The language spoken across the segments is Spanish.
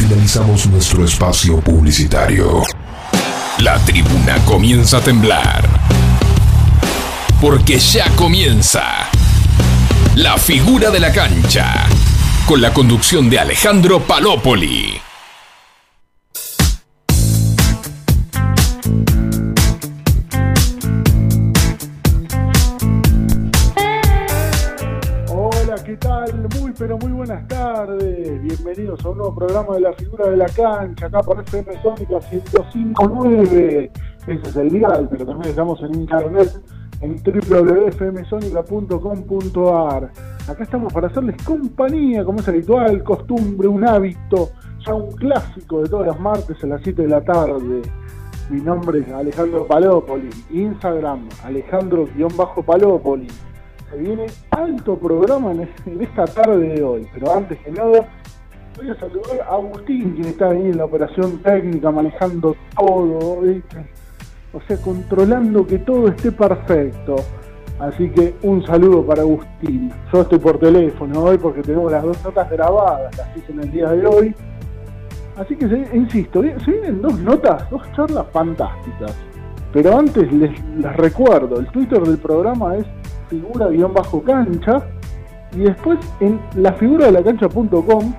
Finalizamos nuestro espacio publicitario. La tribuna comienza a temblar. Porque ya comienza. La figura de la cancha. Con la conducción de Alejandro Palópoli. Pero muy buenas tardes. Bienvenidos a un nuevo programa de la figura de la cancha, acá por FM Sónica 1059. Ese es el dial, pero también estamos en internet en www.fmsonica.com.ar. Acá estamos para hacerles compañía, como es habitual, costumbre, un hábito, ya un clásico de todos los martes a las 7 de la tarde. Mi nombre es Alejandro Palópoli, Instagram Alejandro-Palópoli. Se viene alto programa en esta tarde de hoy, pero antes que nada voy a saludar a Agustín, quien está ahí en la operación técnica, manejando todo, ¿viste? o sea, controlando que todo esté perfecto. Así que un saludo para Agustín. Yo estoy por teléfono hoy porque tenemos las dos notas grabadas, las hice en el día de hoy. Así que, insisto, se vienen dos notas, dos charlas fantásticas. Pero antes les, les recuerdo, el Twitter del programa es figura-cancha y después en lafiguradelacancha.com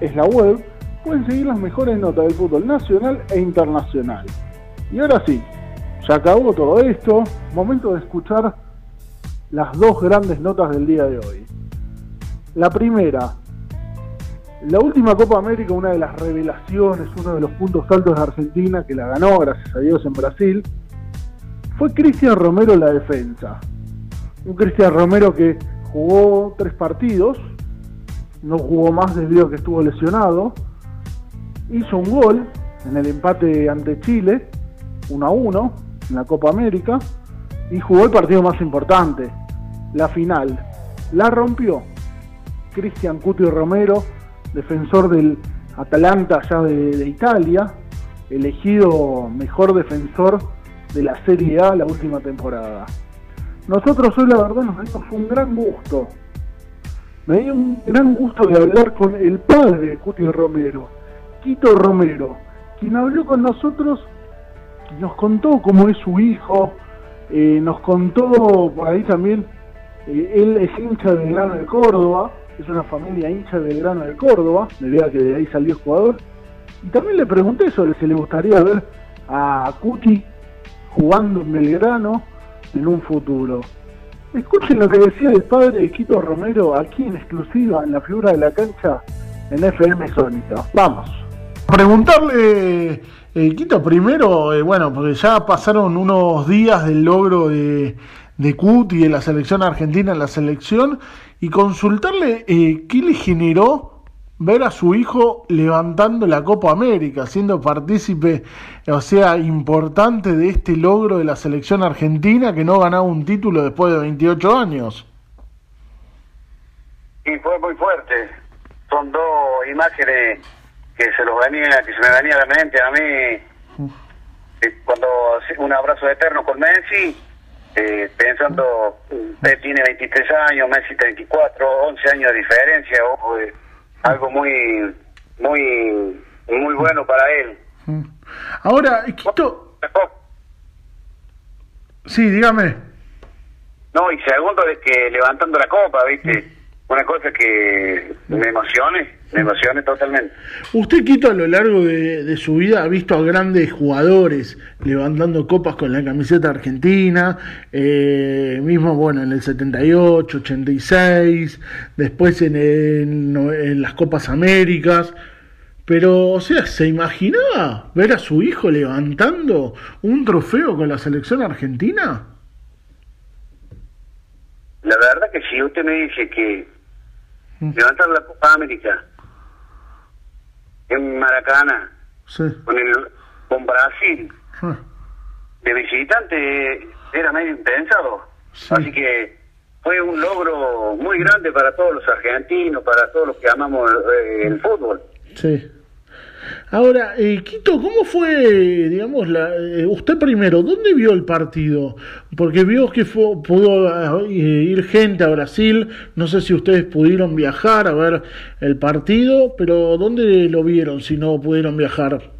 es la web, pueden seguir las mejores notas del fútbol nacional e internacional. Y ahora sí, ya acabó todo esto, momento de escuchar las dos grandes notas del día de hoy. La primera, la última Copa América, una de las revelaciones, uno de los puntos altos de Argentina, que la ganó, gracias a Dios, en Brasil, fue Cristian Romero la defensa. Un Cristian Romero que jugó tres partidos, no jugó más debido a que estuvo lesionado, hizo un gol en el empate ante Chile, 1 a 1, en la Copa América, y jugó el partido más importante, la final. La rompió Cristian Cuti Romero, defensor del Atalanta allá de Italia, elegido mejor defensor de la Serie A la última temporada. Nosotros hoy la verdad nos dimos un gran gusto. Me dio un gran gusto de hablar con el padre de Cuti Romero, Quito Romero, quien habló con nosotros y nos contó cómo es su hijo, eh, nos contó por ahí también, eh, él es hincha del Grano de Córdoba, es una familia hincha del Grano de Córdoba, debido a que de ahí salió jugador. Y también le pregunté sobre si le gustaría ver a Cuti jugando en Belgrano en un futuro. Escuchen lo que decía el padre de Quito Romero aquí en exclusiva en la figura de la cancha en FM Sónica. Vamos. Preguntarle, eh, Quito, primero, eh, bueno, porque ya pasaron unos días del logro de, de Cuti de la selección argentina en la selección, y consultarle eh, qué le generó ver a su hijo levantando la Copa América, siendo partícipe, o sea, importante de este logro de la selección argentina que no ganaba un título después de 28 años. y fue muy fuerte. Son dos imágenes que se los venía, que se me venía a la mente a mí eh, cuando un abrazo eterno con Messi, eh, pensando, usted tiene 23 años, Messi 34, 11 años de diferencia, ojo, eh, algo muy, muy, muy bueno para él. Ahora, Quito, sí, dígame. No, y segundo de que levantando la copa, ¿viste? Una cosa que me emocione, me emocione totalmente. Usted, Quito, a lo largo de, de su vida ha visto a grandes jugadores levantando copas con la camiseta argentina, eh, mismo, bueno, en el 78, 86, después en, el en las Copas Américas. Pero, o sea, ¿se imaginaba ver a su hijo levantando un trofeo con la selección argentina? La verdad que si usted me dice que levantar la Copa América en Maracaná, Sí. con el con Brasil Ah, de visitante era medio impensado. Sí. Así que fue un logro muy grande para todos los argentinos, para todos los que amamos eh, el fútbol. Sí. Ahora, eh, Quito, ¿cómo fue, digamos, la, eh, usted primero, dónde vio el partido? Porque vio que fue, pudo eh, ir gente a Brasil, no sé si ustedes pudieron viajar a ver el partido, pero ¿dónde lo vieron si no pudieron viajar?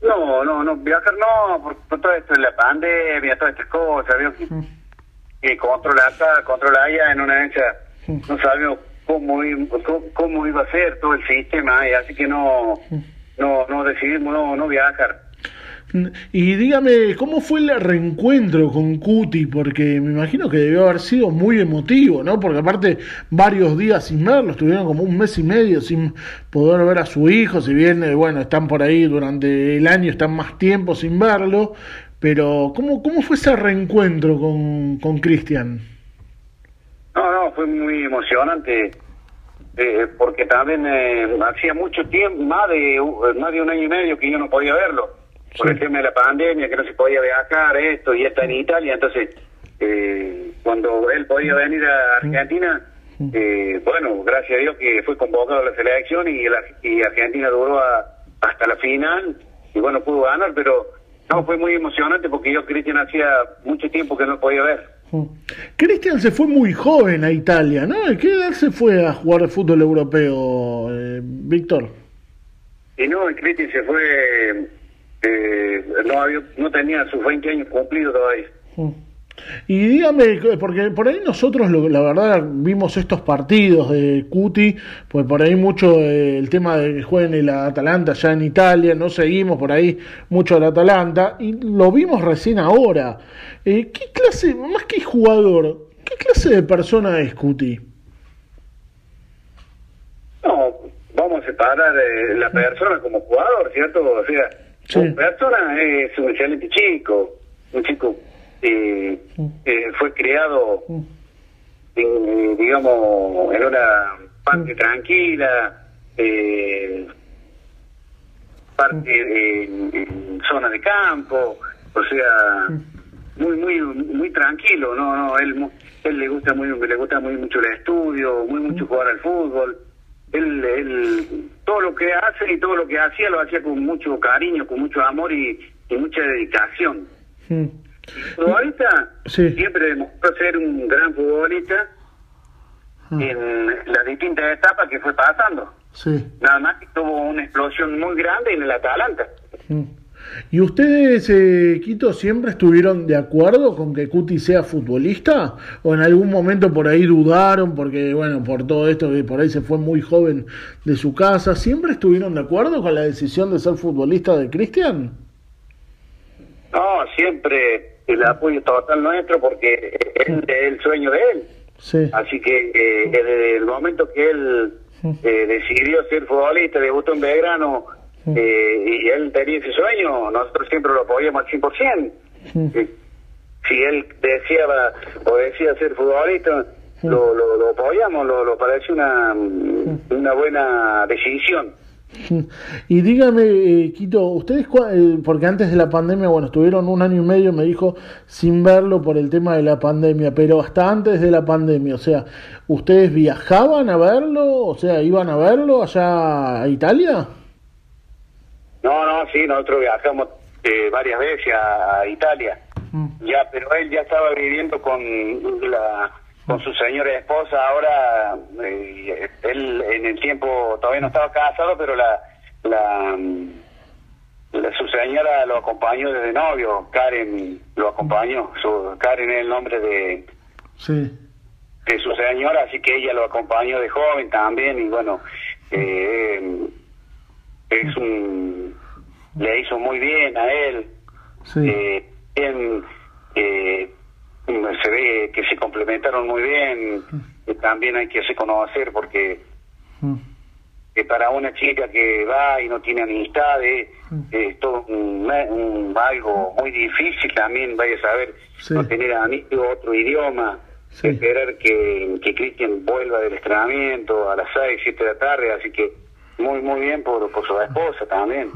No, no, no, viajar no, por, por todo esto de la pandemia, todas estas cosas, veo que, que controla acá, controla allá en una hecha, no sabíamos cómo, cómo, iba a ser todo el sistema, y así que no, no, no decidimos no, no viajar. Y dígame, ¿cómo fue el reencuentro con Cuti? Porque me imagino que debió haber sido muy emotivo, ¿no? Porque aparte varios días sin verlo, estuvieron como un mes y medio sin poder ver a su hijo, si bien, eh, bueno, están por ahí durante el año, están más tiempo sin verlo, pero ¿cómo, cómo fue ese reencuentro con, con Cristian? No, no, fue muy emocionante, eh, porque también eh, hacía mucho tiempo, más de, u- más de un año y medio que yo no podía verlo, por el tema de la pandemia, que no se podía viajar, esto, y está en Italia, entonces, eh, cuando él podía venir a Argentina, eh, bueno, gracias a Dios que fue convocado a la selección y, la, y Argentina duró a- hasta la final, y bueno, pudo ganar, pero no, fue muy emocionante porque yo, Cristian, hacía mucho tiempo que no podía ver. Cristian se fue muy joven a Italia, ¿no? ¿A qué edad se fue a jugar fútbol europeo, eh, Víctor? Y no, Cristian se fue, eh, no, había, no tenía sus 20 años cumplidos todavía. Y dígame, porque por ahí nosotros, lo- la verdad, vimos estos partidos de Cuti, pues por ahí mucho eh, el tema de que jueguen el Atalanta ya en Italia, no seguimos por ahí mucho el Atalanta, y lo vimos recién ahora. Eh, ¿Qué clase, más que jugador, qué clase de persona es Cuti? No, vamos a separar eh, la persona como jugador, ¿cierto? O sea, Sí. persona es un excelente chico, un chico eh, fue criado, en, digamos, en una parte tranquila, eh, parte en, en zona de campo, o sea, muy muy muy tranquilo, no no él él le gusta muy le gusta muy mucho el estudio, muy mucho jugar al fútbol. Él, él todo lo que hace y todo lo que hacía lo hacía con mucho cariño, con mucho amor y, y mucha dedicación. Futbolista Sí. siempre demostró ser un gran futbolista Ah, en las distintas etapas que fue pasando. Sí. Nada más que tuvo una explosión muy grande en el Atalanta. ¿Y ustedes, eh, Quito, siempre estuvieron de acuerdo con que Cuti sea futbolista? ¿O en algún momento por ahí dudaron? Porque, bueno, por todo esto que por ahí se fue muy joven de su casa. ¿Siempre estuvieron de acuerdo con la decisión de ser futbolista de Cristian? No, siempre el apoyo total nuestro porque es el sueño de él. Sí. Así que eh, desde el momento que él eh, decidió ser futbolista, debutó en Belgrano eh, y él tenía ese sueño, nosotros siempre lo apoyamos al 100%. Eh, si él deseaba o decía ser futbolista, lo, lo, lo apoyamos, lo, lo parece una, una buena decisión. Y dígame, eh, Quito, ustedes, eh, porque antes de la pandemia, bueno, estuvieron un año y medio, me dijo, sin verlo por el tema de la pandemia, pero hasta antes de la pandemia, o sea, ¿ustedes viajaban a verlo? O sea, ¿iban a verlo allá a Italia? No, no, sí, nosotros viajamos eh, varias veces a, a Italia. Ya, pero él ya estaba viviendo con la con su señora esposa. Ahora, eh, él en el tiempo todavía no estaba casado, pero la, la, mm, la- su señora lo acompañó desde novio. Karen lo acompañó. Su, Karen es el nombre de, Sí. de su señora, así que ella lo acompañó de joven también y bueno, eh, es un le hizo muy bien a él. Sí. Eh, bien, eh, se ve que se complementaron muy bien. y también hay que hacer conocer porque Mm. que para una chica que va y no tiene amistades, es todo un, un- algo muy difícil también, vaya a saber, Sí. no tener amigos, otro idioma, Sí. esperar que, que Cristian vuelva del entrenamiento a las 6, 7 de la tarde, así que muy, muy bien por, por su esposa también.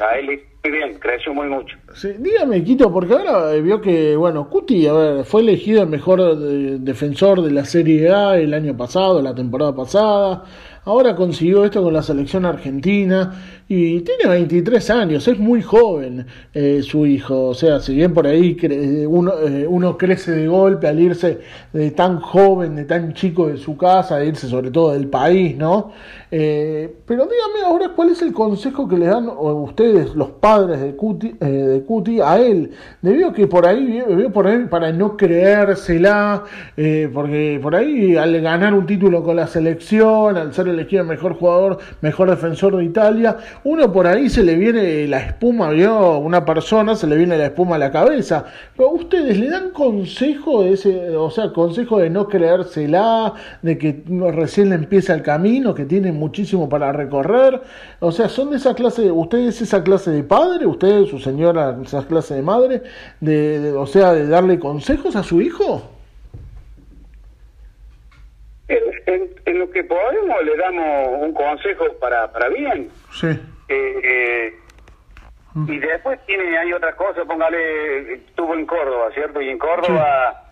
A él muy bien, creció muy mucho. Sí, dígame, Quito, porque ahora eh, vio que, bueno, Cuti, a ver, fue elegido el mejor eh, defensor de la Serie A el año pasado, la temporada pasada. Ahora consiguió esto con la selección argentina y tiene 23 años, es muy joven eh, su hijo. O sea, si bien por ahí uno, eh, uno crece de golpe al irse de tan joven, de tan chico de su casa, de irse sobre todo del país, ¿no? Eh, pero dígame ahora cuál es el consejo que le dan ustedes, los padres de Cuti, de a él. Debido que por ahí, por ahí para no creérsela, porque por ahí al ganar un título con la selección, al ser el mejor jugador, mejor defensor de Italia, uno por ahí se le viene la espuma, vio una persona, se le viene la espuma a la cabeza. Pero ustedes le dan consejo de ese, o sea, consejo de no creérsela, de que recién le empieza el camino, que tiene muchísimo para recorrer. O sea, son de esa clase, ustedes esa clase de padre, ustedes, su señora, esa clase de madre, de, o sea, de darle consejos a su hijo. En, lo que podemos le damos un consejo para, para bien. Sí. Eh, y después tiene hay otra cosa, póngale, estuvo en Córdoba, ¿cierto? Y en Córdoba,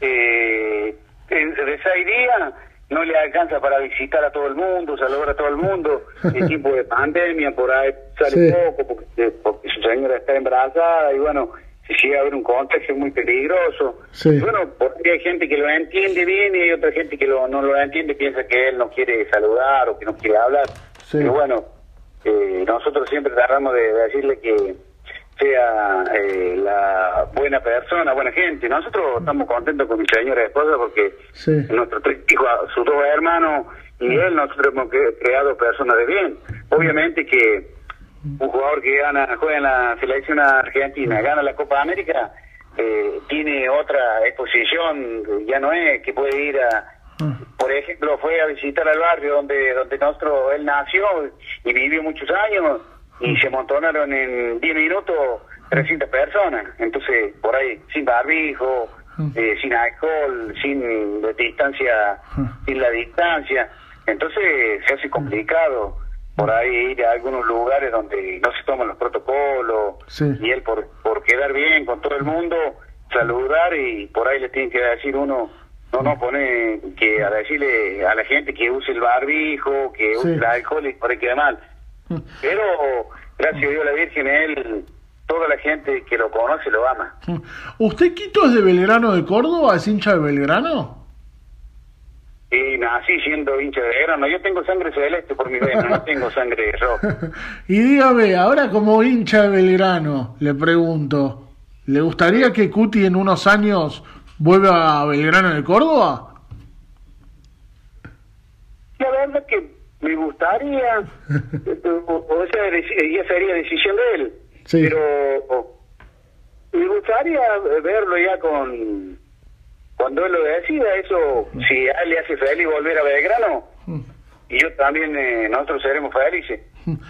eh, de seis días no le alcanza para visitar a todo el mundo, saludar a todo el mundo, en tiempo de pandemia, por ahí sale poco, porque, porque su señora está embarazada, y bueno, llega a haber un contagio muy peligroso. Bueno, porque hay gente que lo entiende bien y hay otra gente que lo, no lo entiende, piensa que él no quiere saludar o que no quiere hablar. Pero bueno, eh, nosotros siempre tratamos de, decirle que sea eh, la buena persona, buena gente. Nosotros estamos contentos con mi señora esposa porque nuestros tres hijos, sus dos hermanos y él, nosotros hemos creado personas de bien. Obviamente que un jugador que gana juega en la selección argentina, gana la Copa América, eh, tiene otra exposición, ya no es que puede ir a, por ejemplo, fue a visitar al barrio donde donde nuestro él nació y vivió muchos años y se montonaron en 10 minutos 300 personas, entonces por ahí sin barbijo, eh, sin alcohol, sin distancia, sin la distancia, entonces se hace complicado por ahí ir a algunos lugares donde no se toman los protocolos y él por, por quedar bien con todo el mundo saludar y por ahí le tienen que decir uno no no pone que a decirle a la gente que use el barbijo que use el alcohol y por ahí queda mal pero gracias a Dios la Virgen él toda la gente que lo conoce lo ama. ¿usted Quito es de Belgrano de Córdoba? ¿es hincha de Belgrano? Y nací siendo hincha de grano. Yo tengo sangre celeste por mi vena, no tengo sangre roja. y dígame, ahora como hincha de Belgrano, le pregunto, ¿le gustaría que Cuti en unos años vuelva a Belgrano de Córdoba? La verdad que me gustaría, o, sea, ya sería decisión de él, sí. pero me gustaría verlo ya con cuando él lo decida, eso, si a él le hace feliz volver a Belgrano, y yo también, eh, nosotros seremos felices.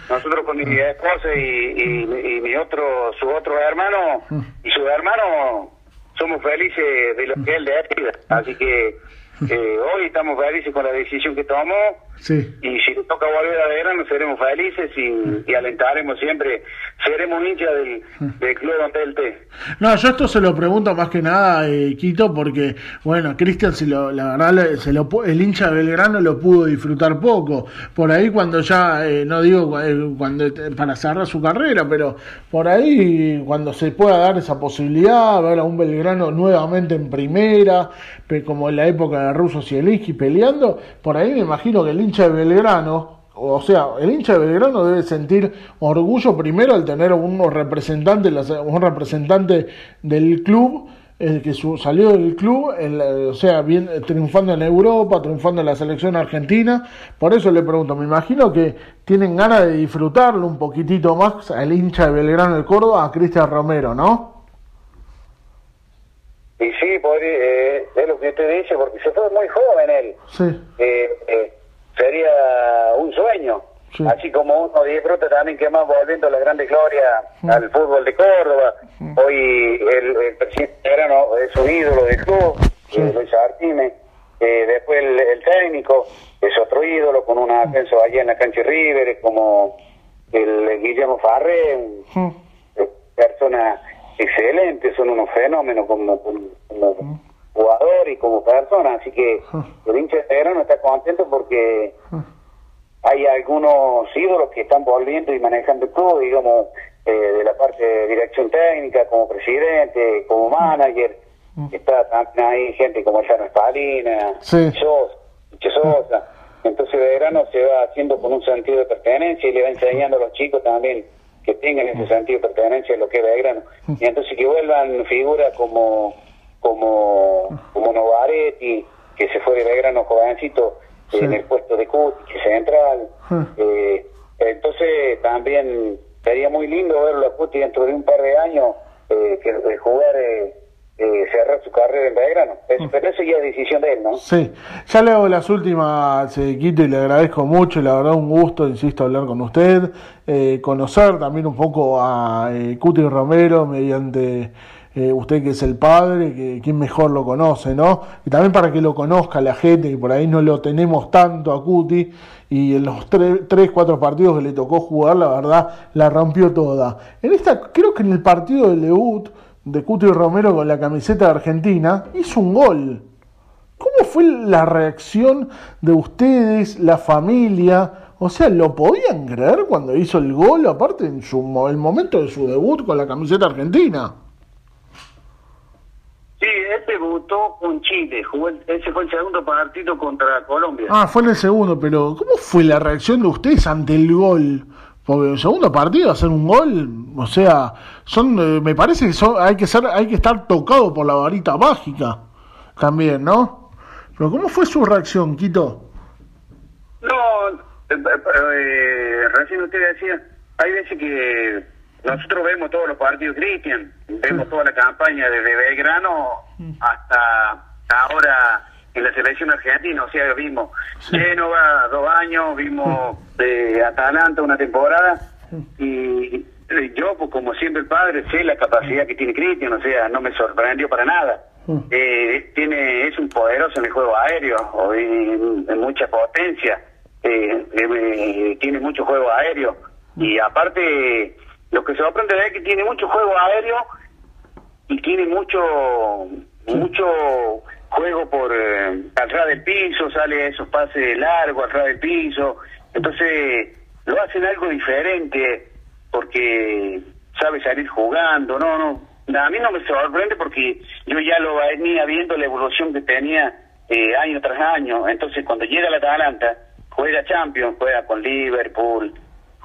Nosotros con mi esposa y, y, mi otro, su otro hermano y su hermano, somos felices de lo que él decida. Así que eh, hoy estamos felices con la decisión que tomó Sí. Y si le toca volver a verano, seremos felices y, alentaremos siempre. Seremos hinchas del, del club esté. No, yo esto se lo pregunto más que nada, eh, Quito, porque, bueno, Cristian, la verdad, se lo, el hincha de Belgrano lo pudo disfrutar poco. Por ahí, cuando ya, eh, no digo eh, cuando para cerrar su carrera, pero por ahí, cuando se pueda dar esa posibilidad, ver a un Belgrano nuevamente en primera, como en la época de Russo Zielinski peleando, por ahí me imagino que el hincha de Belgrano, o sea, el hincha de Belgrano debe sentir orgullo primero al tener un representante, un representante del club, el que salió del club, o sea, bien, triunfando en Europa, triunfando en la selección argentina. Por eso le pregunto, me imagino que tienen ganas de disfrutarlo un poquitito más al hincha de Belgrano del Córdoba, a Cristian Romero, ¿no? Y sí, eh, es lo que usted dice, porque se fue muy joven él. Sí. Eh, eh, sería un sueño. Así como uno disfruta también que más volviendo la grande gloria al fútbol de Córdoba. Hoy el, presidente Grano es su ídolo del club, Luis Artime. Eh, después el, técnico es otro ídolos, con un ascenso allá en la cancha River, como el Guillermo Farré, un persona excelente, son unos fenómenos como, como, jugador y como persona, así que el hincha de no está contento porque hay algunos ídolos que están volviendo y manejando todo, digamos, eh, de la parte de dirección técnica, como presidente, como manager, está también hay gente como Llano Espalina, sí. Sosa, entonces de verano se va haciendo con un sentido de pertenencia y le va enseñando a los chicos también que tengan ese sentido de pertenencia a lo que es Belgrano. Y entonces que vuelvan figuras como como como Novaretti, que se fue de Belgrano jovencito en el puesto de Cuti, central. Eh, entonces también sería muy lindo verlo a Cuti dentro de un par de años eh, que jugar eh, eh, cerrar su carrera en Belgrano. pero eso ya es decisión de él, ¿no? Sí, ya le hago las últimas, eh, Quito, y le agradezco mucho, la verdad un gusto, insisto, hablar con usted, eh, conocer también un poco a eh, Cuti Romero mediante eh, usted que es el padre, que quien mejor lo conoce, ¿no? Y también para que lo conozca la gente, que por ahí no lo tenemos tanto a Cuti, y en los tres, cuatro partidos que le tocó jugar, la verdad, la rompió toda. En esta, creo que en el partido del debut, de Cuti Romero con la camiseta de Argentina, hizo un gol. ¿Cómo fue la reacción de ustedes, la familia? O sea, ¿lo podían creer cuando hizo el gol, aparte en su, el momento de su debut con la camiseta argentina? Debutó con Chile, jugó, ese fue el segundo partido contra Colombia. Ah, fue en el segundo, pero ¿cómo fue la reacción de ustedes ante el gol? Porque el segundo partido hacer un gol, o sea, son, eh, me parece que son, hay que ser, hay que estar tocado por la varita mágica, también, ¿no? Pero ¿cómo fue su reacción, Quito? No, eh, eh, recién usted decía, hay veces que nosotros vemos todos los partidos Cristian, vemos toda la campaña desde Belgrano hasta ahora en la selección argentina, o sea, vimos Génova dos años, vimos de Atalanta una temporada y yo, pues como siempre el padre, sé la capacidad que tiene Cristian, o sea, no me sorprendió para nada. Eh, tiene es un poderoso en el juego aéreo, en, en mucha potencia, eh, eh, tiene mucho juego aéreo. Y aparte lo que se va a aprender es que tiene mucho juego aéreo y tiene mucho mucho juego por eh, atrás del piso, sale esos pases largos atrás del piso, entonces lo hacen algo diferente porque sabe salir jugando, no, no, a mí no me sorprende porque yo ya lo venía viendo la evolución que tenía eh, año tras año, entonces cuando llega la Atalanta, juega Champions, juega con Liverpool,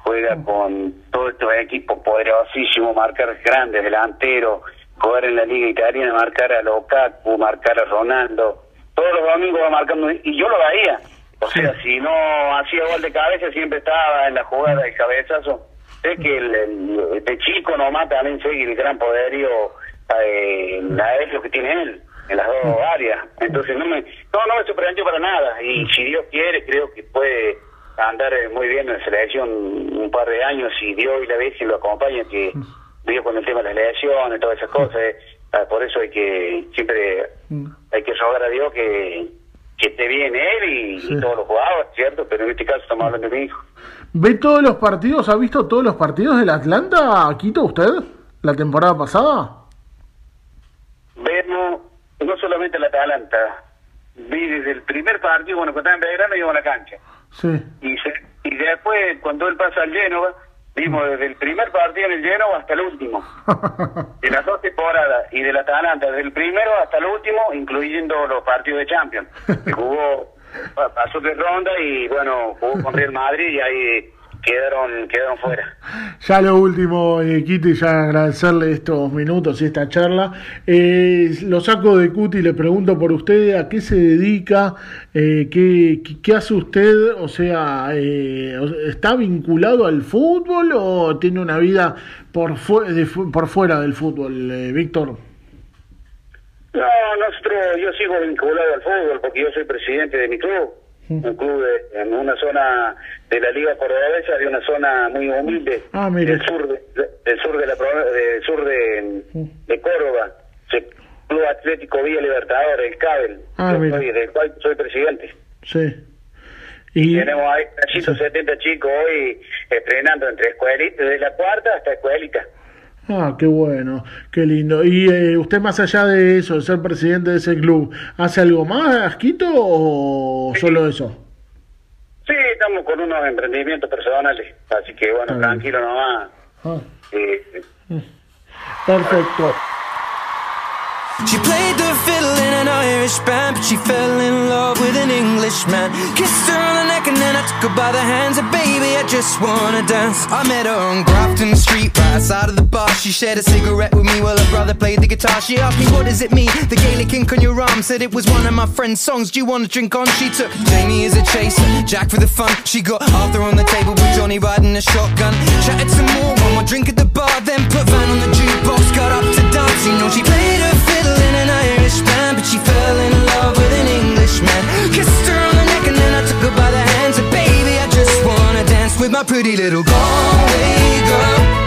juega con todos estos equipos poderosísimos, marcar grandes, delanteros, jugar en la Liga Italiana, marcar a Lukaku, marcar a Ronaldo. Todos los domingos va marcando, y yo lo veía. O sea, si no hacía gol de cabeza, siempre estaba en la jugada de cabezazo. Sé que el, el, este chico nomás también sigue el gran poderío eh, aéreo que tiene él en las dos áreas. Entonces, no me, no, no me sorprendió para nada. Y si Dios quiere, creo que puede andar eh, muy bien en la selección un par de años. Si Dios y la Virgen lo acompañan, que vivo con el tema de las elecciones, todas esas cosas. Eh, ah, por eso hay que siempre mm. hay que rogar a Dios que, que esté bien él y, todos los jugadores, ¿cierto? Pero en este caso estamos hablando de mi hijo. ¿Ve todos los partidos? ¿Ha visto todos los partidos del Atlanta, Quito, usted, la temporada pasada? Vemos no solamente el Atlanta, vi desde el primer partido, bueno, cuando estaba en Belgrano, iba a la cancha. Sí. Y, y después, cuando él pasa al Génova, Vimos desde el primer partido en el lleno hasta el último. De las dos temporadas. Y de la Atalanta, desde el primero hasta el último, incluyendo los partidos de Champions. jugó, pasó de ronda y bueno, jugó con Real Madrid y ahí quedaron, quedaron fuera. Ya lo último, eh, Kitty, ya agradecerle estos minutos y esta charla. Eh, lo saco de Cuti y le pregunto por usted, ¿a qué se dedica? Eh, qué, qué, hace usted? O sea, eh, ¿está vinculado al fútbol o tiene una vida por, por fuera del fútbol, eh, Víctor? No, nosotros, yo sigo vinculado al fútbol porque yo soy presidente de mi club un club en una zona de la Liga Cordobesa, de una zona muy humilde ah, del sur de, del sur de la del sur de, de Córdoba, el Club Atlético Villa Libertador, el CABEL, ah, del cual soy presidente. Sí. Y... Tenemos ahí 170 chicos hoy estrenando entre escuelitas, desde la cuarta hasta escuelita. Ah, qué bueno, qué lindo. ¿Y eh, usted más allá de eso, de ser presidente de ese club, hace algo más, Quito, o solo eso? Sí, estamos con unos emprendimientos personales, así que bueno, tranquilo nomás. Ah. Perfecto. She played the fiddle in an Irish band, but she fell in love with an Englishman. Kissed her on the neck and then I took her by the hands. And baby, I just wanna dance. I met her on Grafton Street, right outside of the bar. She shared a cigarette with me while her brother played the guitar. She asked me, What does it mean? The Gaelic ink on your arm said it was one of my friend's songs. Do you wanna drink on? She took Jamie as a chaser, Jack for the fun. She got Arthur on the table with Johnny riding a shotgun. Chatted some more, one more drink at the bar, then put Van on the jukebox. Got up to dance, you know she played her fiddle in an Irish band, but she fell in love with an Englishman. Kissed her on the neck and then I took her by the hands. And baby, I just wanna dance with my pretty little Galway girl.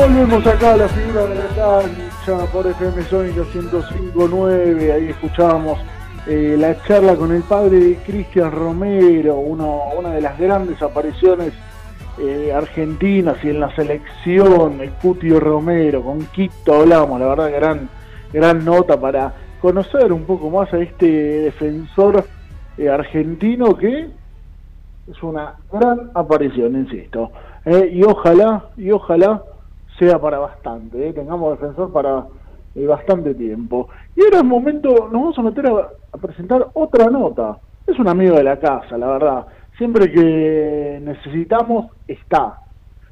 Volvemos acá a la figura de la cancha por FM Sónica 105.9. Ahí escuchábamos eh, la charla con el padre de Cristian Romero, uno, una de las grandes apariciones eh, argentinas y en la selección, el Cutio Romero, con Quito hablamos, la verdad, gran, gran nota para conocer un poco más a este defensor eh, argentino que es una gran aparición, insisto. Y ojalá, y ojalá sea para bastante, eh, tengamos defensor para eh, bastante tiempo. Y ahora es momento, nos vamos a meter a, presentar otra nota. Es un amigo de la casa, la verdad. Siempre que necesitamos, está.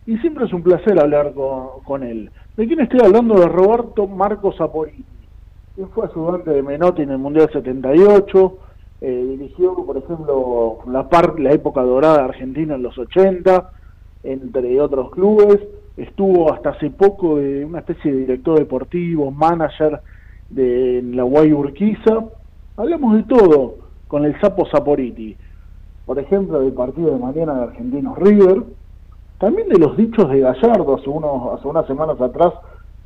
Y siempre es un placer hablar con, con él. ¿De quién estoy hablando? De Roberto Marcos Zaporini. Él fue ayudante de Menotti en el Mundial 78, eh, dirigió, por ejemplo, la, par- la época dorada de Argentina en los 80, entre otros clubes. Estuvo hasta hace poco de una especie de director deportivo, manager de la Guay Urquiza. Hablamos de todo con el Sapo Saporiti. Por ejemplo, del partido de mañana de Argentinos River. También de los dichos de Gallardo hace, unos, hace unas semanas atrás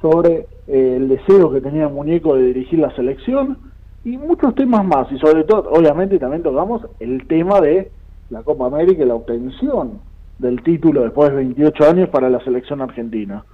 sobre eh, el deseo que tenía el muñeco de dirigir la selección y muchos temas más. Y sobre todo, obviamente, también tocamos el tema de la Copa América y la obtención del título después de 28 años para la selección argentina.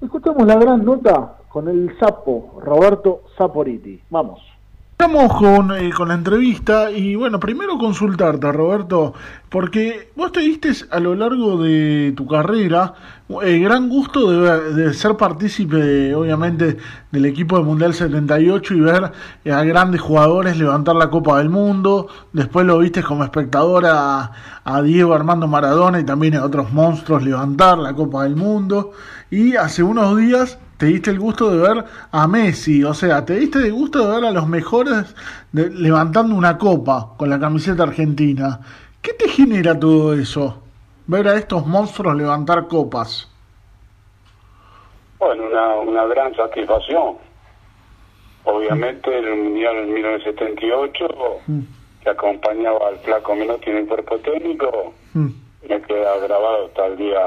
Escuchamos la gran nota con el sapo Roberto Saporiti. Vamos. Estamos con, eh, con la entrevista y bueno, primero consultarte, Roberto, porque vos te diste a lo largo de tu carrera el gran gusto de, de ser partícipe, de, obviamente, del equipo del Mundial 78 y ver eh, a grandes jugadores levantar la Copa del Mundo. Después lo viste como espectador a, a Diego Armando Maradona y también a otros monstruos levantar la Copa del Mundo. Y hace unos días te diste el gusto de ver a Messi, o sea, te diste el gusto de ver a los mejores de- levantando una copa con la camiseta argentina. ¿Qué te genera todo eso? Ver a estos monstruos levantar copas. Bueno, una, una gran satisfacción. Obviamente el Mundial en 1978, que acompañaba al flaco Menotti en el cuerpo técnico, Mm. me queda grabado hasta el día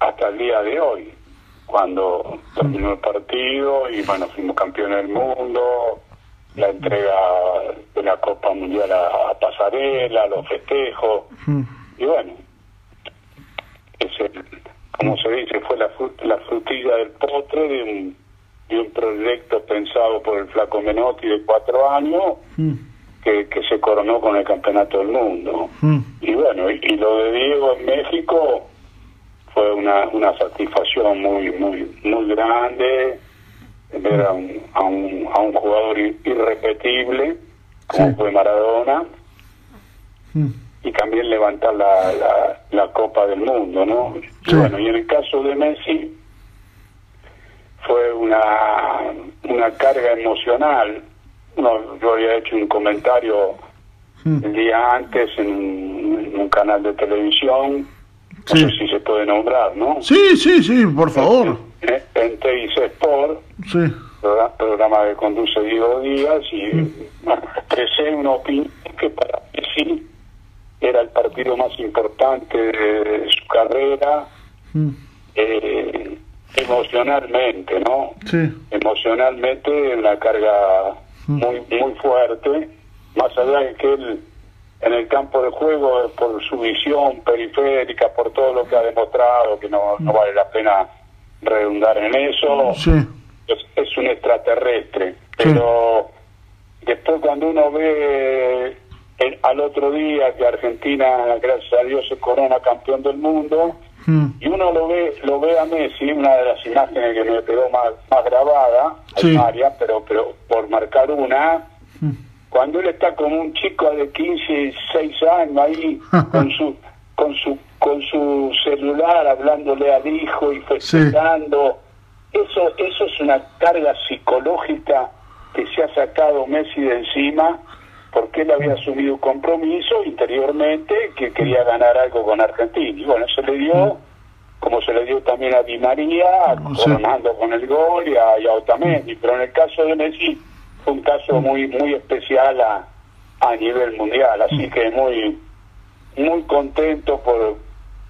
hasta el día de hoy, cuando terminó el partido y bueno, fuimos campeones del mundo, la entrega de la Copa Mundial a, a Pasarela, los festejos, y bueno, es el, como se dice, fue la, fru- la frutilla del postre de un, de un proyecto pensado por el Flaco Menotti de cuatro años que, que se coronó con el Campeonato del Mundo. Y bueno, y, y lo de Diego en México fue una, una satisfacción muy muy muy grande ver a un, a un, a un jugador irrepetible como fue Maradona y también levantar la, la, la Copa del Mundo, ¿no? Y bueno, y en el caso de Messi fue una, una carga emocional. No, yo había hecho un comentario el día antes en en un canal de televisión, no sé si se puede nombrar, ¿no? Sí, sí, sí, por favor. Eh, En TIC Sport, Sí. progra- programa que conduce Diego Díaz, y bueno, expresé una opinión que para Messi era el partido más importante de su carrera, eh, emocionalmente, ¿no? Sí. Emocionalmente una carga muy muy fuerte, más allá de que él en el campo de juego, por su visión periférica, por todo lo que ha demostrado, que no, no vale la pena redundar en eso, Sí. es, es un extraterrestre. Pero después cuando uno ve el- al otro día que Argentina, gracias a Dios, se corona campeón del mundo, y uno lo ve lo ve a Messi, una de las imágenes que me quedó más, más grabada, Sí. varias, pero, pero por marcar una, cuando él está como un chico de 15, 6 años ahí con su con su con su celular hablándole al hijo y festejando eso eso es una carga psicológica que se ha sacado Messi de encima porque él había asumido un compromiso interiormente que quería ganar algo con Argentina. Y bueno se le dio como se le dio también a Di María coronando con el gol y a, y a Otamendi. Pero en el caso de Messi fue un caso muy muy especial a, a nivel mundial así que muy muy contento por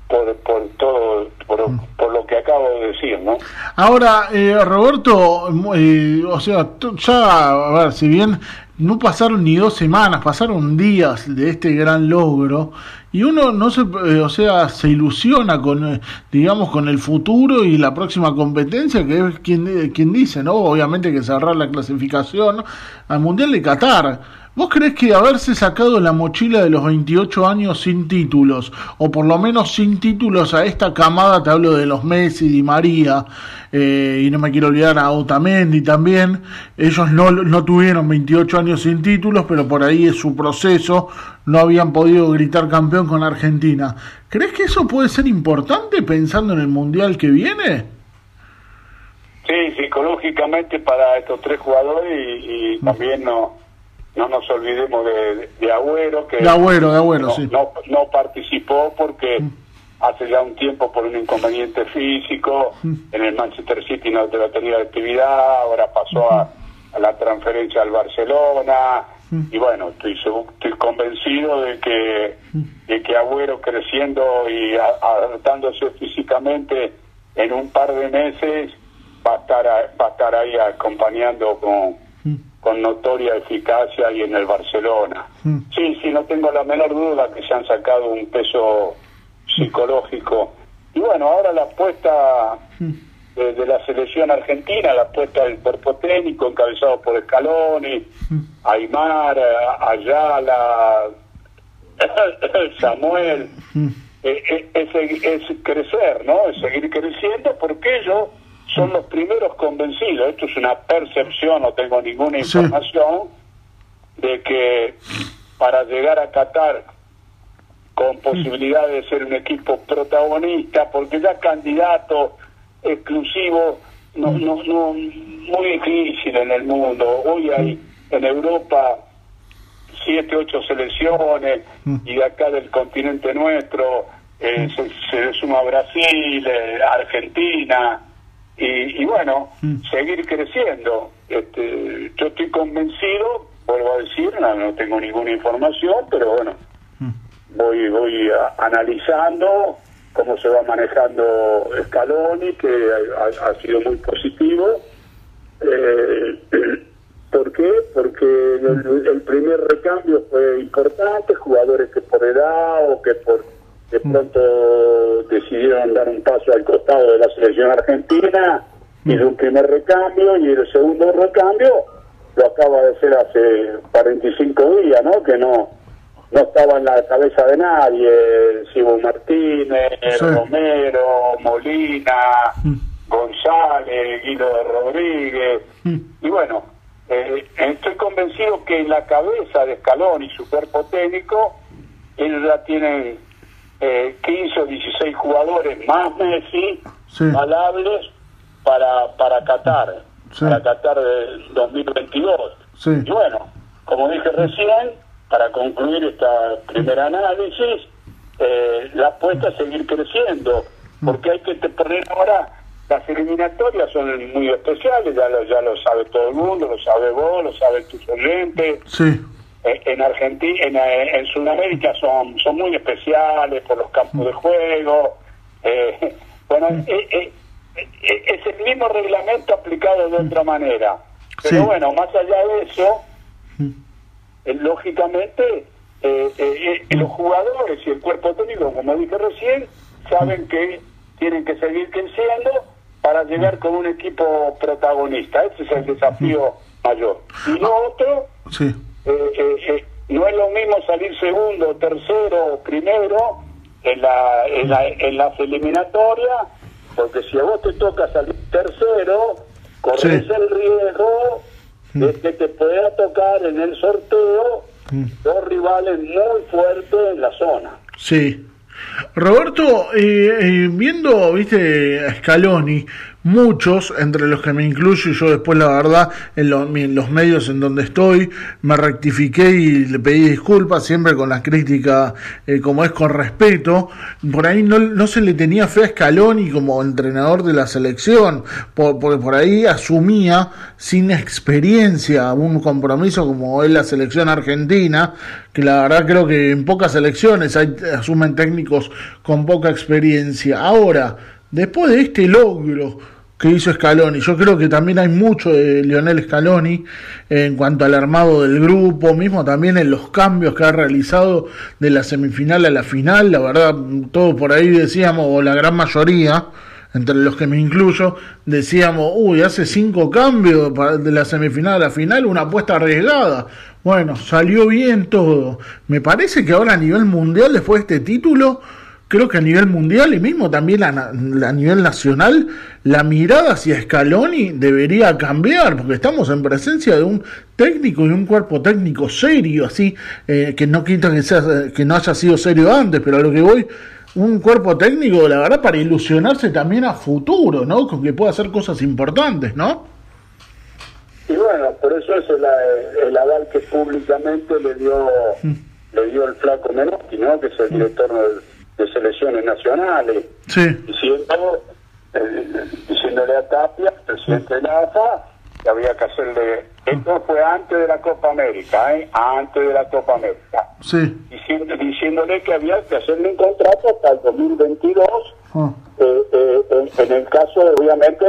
por, por todo por, por lo que acabo de decir no Ahora, eh, Roberto, eh, o sea, tú- ya, a ver, si bien no pasaron ni dos semanas, pasaron días de este gran logro, y uno no se, eh, o sea, se ilusiona con, eh, digamos, con el futuro y la próxima competencia, que es quien, eh, quien dice, ¿no? Obviamente que cerrar la clasificación al Mundial de Qatar. ¿Vos crees que haberse sacado la mochila de los 28 años sin títulos, o por lo menos sin títulos a esta camada, te hablo de los Messi, Di María, eh, y no me quiero olvidar a Otamendi también, ellos no, no tuvieron 28 años sin títulos, pero por ahí es su proceso, no habían podido gritar campeón con Argentina. ¿Crees que eso puede ser importante pensando en el Mundial que viene? Sí, psicológicamente para estos tres jugadores y, y también no no nos olvidemos de, de Agüero que De Agüero, de Agüero, no, sí. no, no participó porque hace ya un tiempo por un inconveniente físico en el Manchester City no no tenía actividad ahora pasó a, a la transferencia al Barcelona. Y bueno estoy estoy convencido de que de que Agüero creciendo y a- adaptándose físicamente en un par de meses va a estar a- va a estar ahí acompañando con con notoria eficacia y en el Barcelona. Sí, sí, no tengo la menor duda que se han sacado un peso psicológico. Y bueno, ahora la apuesta de, de la selección argentina, la apuesta del cuerpo técnico encabezado por Scaloni, Aymar, Ayala, Samuel, eh, eh, es, es crecer, ¿no? Es seguir creciendo porque ellos son los primeros convencidos. Esto es una percepción, no tengo ninguna Sí. información, de que para llegar a Qatar con posibilidad de ser un equipo protagonista, porque ya candidato exclusivo, no, no, no, muy difícil en el mundo. Hoy hay en Europa siete, ocho selecciones y de acá del continente nuestro eh, se, se suma Brasil, eh, Argentina y, y bueno, seguir creciendo. Este, yo estoy convencido, vuelvo a decir, no, no tengo ninguna información, pero bueno, voy voy a- analizando cómo se va manejando Scaloni, que ha, ha sido muy positivo. Eh, ¿Por qué? Porque el, el primer recambio fue importante, jugadores que por edad o que por de pronto decidieron dar un paso al costado de la selección argentina y de un primer recambio y el segundo recambio lo acaba de hacer hace 45 días, ¿no? Que no no estaba en la cabeza de nadie, Sibo Martínez, Romero, Molina, González, Guido Rodríguez, y bueno, eh, estoy convencido que en la cabeza de Escalón y su cuerpo técnico, ellos ya tienen eh, 15 o 16 jugadores más Messi, valables para, para Qatar, para Qatar del 2022. Y bueno, como dije recién, para concluir este primer análisis, eh, la apuesta es seguir creciendo, porque hay que poner ahora, las eliminatorias son muy especiales, ya lo, ya lo sabe todo el mundo, lo sabe vos, lo sabe tu oyente. Sí. Eh, en Argentina, en, en, Sudamérica son, son muy especiales por los campos de juego. Eh, bueno, eh, es el mismo reglamento aplicado de otra manera. Pero bueno, más allá de eso, lógicamente, los jugadores y el cuerpo técnico, como dije recién, saben que tienen que seguir creciendo para llegar con un equipo protagonista. Ese es el desafío mayor. Y lo otro, sí. Eh, no es lo mismo salir segundo, tercero, primero en, la, en, la, en las eliminatorias, porque si a vos te toca salir tercero, corres sí. el riesgo de que te pueda tocar en el sorteo dos rivales muy fuertes en la zona. Sí. Roberto, eh, eh, viendo, viste, a Scaloni, muchos, entre los que me incluyo, y yo después la verdad, en, lo, en, los medios en donde estoy, me rectifiqué y le pedí disculpas, siempre con la crítica eh, como es con respeto, por ahí no, no, se le tenía fe a Scaloni como entrenador de la selección, por, porque por ahí asumía sin experiencia un compromiso como es la selección argentina, que la verdad creo que en pocas selecciones hay, asumen técnicos con poca experiencia. Ahora, después de este logro, que hizo Scaloni. Yo creo que también hay mucho de Lionel Scaloni en cuanto al armado del grupo, mismo también en los cambios que ha realizado de la semifinal a la final. La verdad, todos por ahí decíamos, o la gran mayoría, entre los que me incluyo, decíamos, uy, hace cinco cambios de la semifinal a la final, una apuesta arriesgada. Bueno, salió bien todo. Me parece que ahora a nivel mundial, después de este título, creo que a nivel mundial y mismo también a, a, nivel nacional, la mirada hacia Scaloni debería cambiar, porque estamos en presencia de un técnico y un cuerpo técnico serio, así, eh, que no quita que, sea, que no haya sido serio antes, pero a lo que voy, un cuerpo técnico, la verdad, para ilusionarse también a futuro, ¿no? Con que pueda hacer cosas importantes, ¿no? Y bueno, por eso es el, el aval que públicamente le dio, mm. le dio el flaco Menotti, ¿no? Que es el director del de selecciones nacionales, sí. diciendo, eh, diciéndole a Tapia, presidente de la AFA, que había que hacerle... Esto fue antes de la Copa América, ¿eh? antes de la Copa América. Sí. Diciendo, diciéndole que había que hacerle un contrato hasta el 2022, ah. eh, eh, en, en, el caso, obviamente,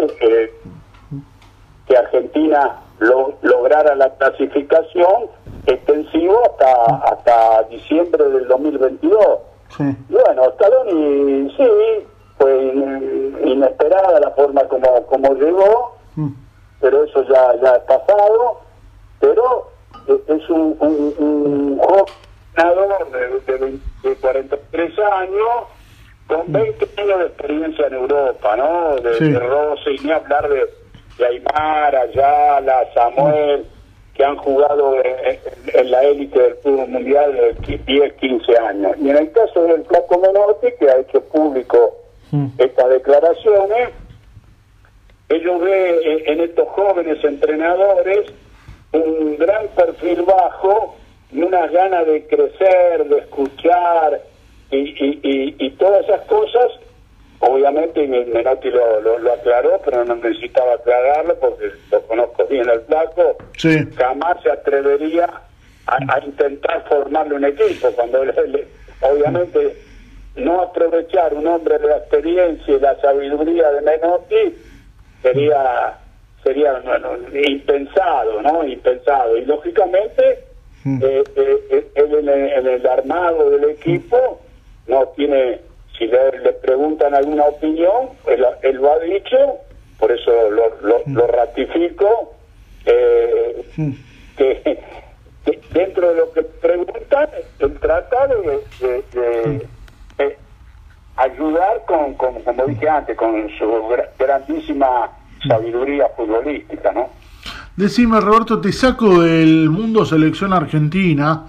que Argentina lo, lograra la clasificación extensivo hasta, hasta diciembre del 2022. Sí. Bueno, Scaloni sí, fue inesperada la forma como, como llegó, mm. pero eso ya, ya ha pasado, pero es un, un, un joven de, de, de 43 años con 20 años de experiencia en Europa, ¿no? De, sí. de Rossi, ni hablar de, de Aymar, Ayala, Samuel, que han jugado en, en la élite del fútbol mundial de 10, 15 años. Y en el caso del Flaco Menotti, que ha hecho público mm. estas declaraciones, ellos ven en estos jóvenes entrenadores un gran perfil bajo y unas ganas de crecer, de escuchar y, y, y, y todas esas cosas obviamente Menotti lo, lo, lo, aclaró, pero no necesitaba aclararlo porque lo conozco bien el flaco, sí. jamás se atrevería a, a, intentar formarle un equipo, cuando le, le, obviamente no aprovechar un hombre de la experiencia y la sabiduría de Menotti sería sería bueno, impensado, ¿no? Impensado. Y lógicamente, eh, eh, él en el, en el armado del equipo no tiene, si le, le preguntan alguna opinión, él, él lo ha dicho, por eso lo, lo, lo ratifico, eh, que, que dentro de lo que preguntan, él trata de, de- de- de ayudar con, con, como dije antes, con su gra- grandísima sabiduría futbolística, ¿no? Decime, Roberto, te saco del mundo selección argentina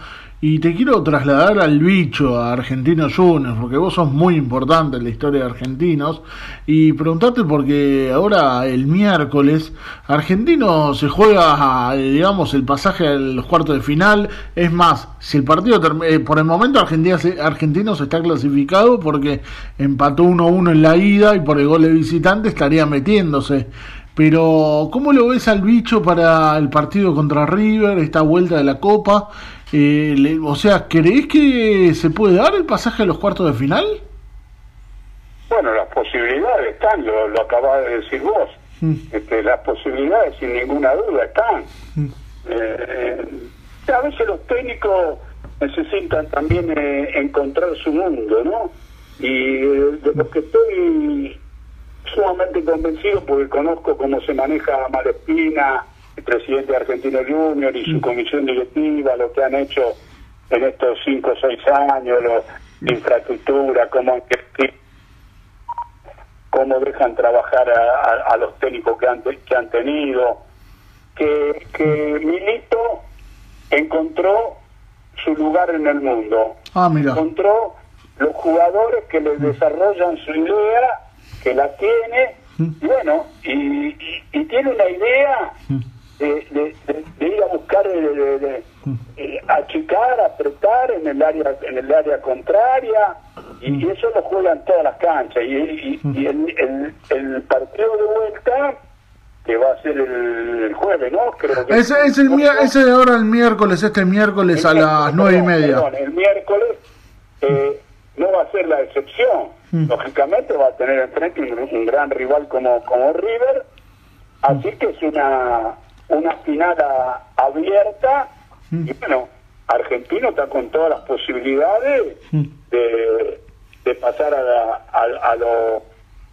y te quiero trasladar al bicho, a Argentinos Juniors, porque vos sos muy importante en la historia de Argentinos, y preguntarte porque ahora el miércoles Argentino se juega, digamos, el pasaje a los cuartos de final, es más, si el partido, term- eh, por el momento Argentina Argentinos está clasificado porque empató 1-1 en la ida y por el gol de visitante estaría metiéndose. Pero, ¿cómo lo ves al bicho para el partido contra River, esta vuelta de la Copa? Eh, le- o sea, ¿creés que se puede dar el pasaje a los cuartos de final? Bueno, las posibilidades están, lo, lo acabas de decir vos. Este, las posibilidades, sin ninguna duda, están. Eh, a veces los técnicos necesitan también eh, encontrar su mundo, ¿no? Y eh, de lo que estoy sumamente convencido, porque conozco cómo se maneja Malespina, el presidente de Argentino Junior y su comisión directiva, lo que han hecho en estos cinco o seis años, lo, la infraestructura, cómo cómo dejan trabajar a, a- a los técnicos que han, que han tenido, que, que Milito encontró su lugar en el mundo, Ah, mira. encontró los jugadores que le desarrollan su idea, que la tiene, y bueno, y, y- y tiene una idea de, de- de- de ir a buscar, de, de- de- eh, achicar, apretar en el área en el área contraria, y, y eso lo juegan todas las canchas. Y, y- y el, el, el partido de vuelta, que va a ser el, el jueves, ¿no? Creo que Ese es el mier- ese de ahora el miércoles, este miércoles a las nueve y media. perdón, el miércoles eh, no va a ser la excepción. Lógicamente va a tener enfrente un, un gran rival como, como River. Así que es una, una final a- abierta. Y bueno, Argentino está con todas las posibilidades de, de pasar a, la- a, a lo-